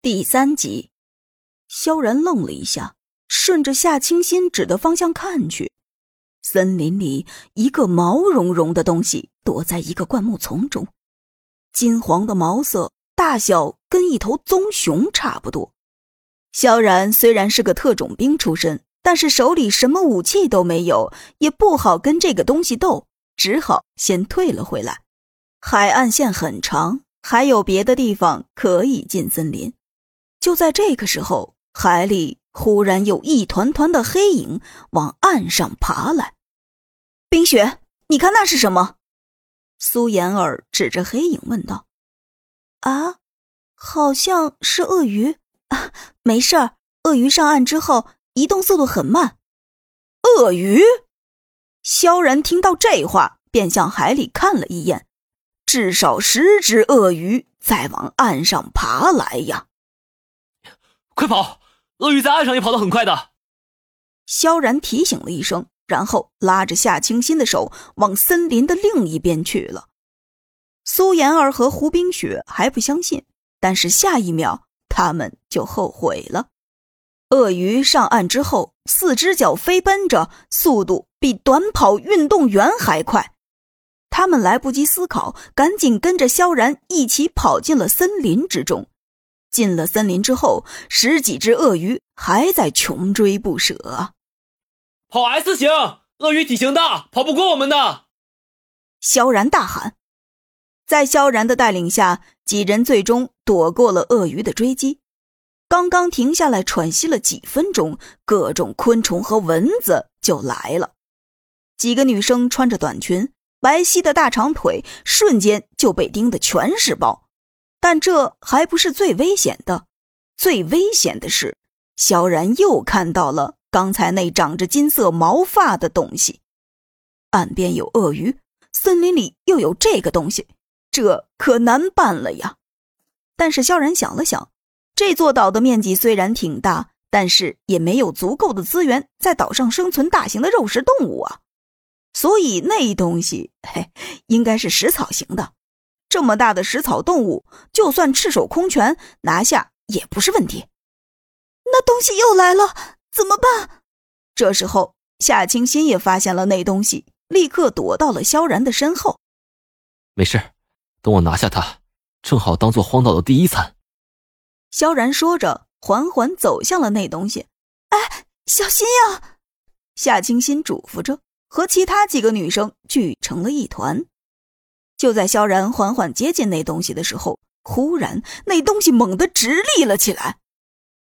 第三集，萧然愣了一下，顺着夏清新指的方向看去，森林里一个毛茸茸的东西躲在一个灌木丛中，金黄的毛色，大小跟一头棕熊差不多。萧然虽然是个特种兵出身，但是手里什么武器都没有，也不好跟这个东西斗，只好先退了回来。海岸线很长，还有别的地方可以进森林。就在这个时候，海里忽然有一团团的黑影往岸上爬来。冰雪，你看那是什么？苏妍儿指着黑影问道。啊，好像是鳄鱼。啊，没事儿，鳄鱼上岸之后移动速度很慢。鳄鱼？萧然听到这话，便向海里看了一眼，至少十只鳄鱼在往岸上爬来呀。快跑！鳄鱼在岸上也跑得很快的。萧然提醒了一声，然后拉着夏清新的手往森林的另一边去了。苏妍儿和胡冰雪还不相信，但是下一秒他们就后悔了。鳄鱼上岸之后，四只脚飞奔着，速度比短跑运动员还快。他们来不及思考，赶紧跟着萧然一起跑进了森林之中。进了森林之后，十几只鳄鱼还在穷追不舍。跑 S 型，鳄鱼体型大，跑不过我们的。萧然大喊。在萧然的带领下，几人最终躲过了鳄鱼的追击。刚刚停下来喘息了几分钟，各种昆虫和蚊子就来了。几个女生穿着短裙，白皙的大长腿瞬间就被叮得全是包。但这还不是最危险的，最危险的是，萧然又看到了刚才那长着金色毛发的东西。岸边有鳄鱼，森林里又有这个东西，这可难办了呀！但是萧然想了想，这座岛的面积虽然挺大，但是也没有足够的资源在岛上生存大型的肉食动物啊，所以那东西，嘿，应该是食草型的。这么大的食草动物，就算赤手空拳拿下也不是问题。那东西又来了，怎么办？这时候，夏清新也发现了那东西，立刻躲到了萧然的身后。没事，等我拿下它，正好当做荒岛的第一餐。萧然说着，缓缓走向了那东西。哎，小心呀！夏清新嘱咐着，和其他几个女生聚成了一团。就在萧然缓缓接近那东西的时候，忽然那东西猛地直立了起来，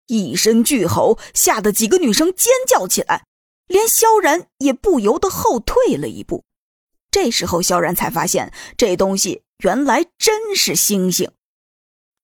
一声巨吼，吓得几个女生尖叫起来，连萧然也不由得后退了一步。这时候，萧然才发现这东西原来真是星星。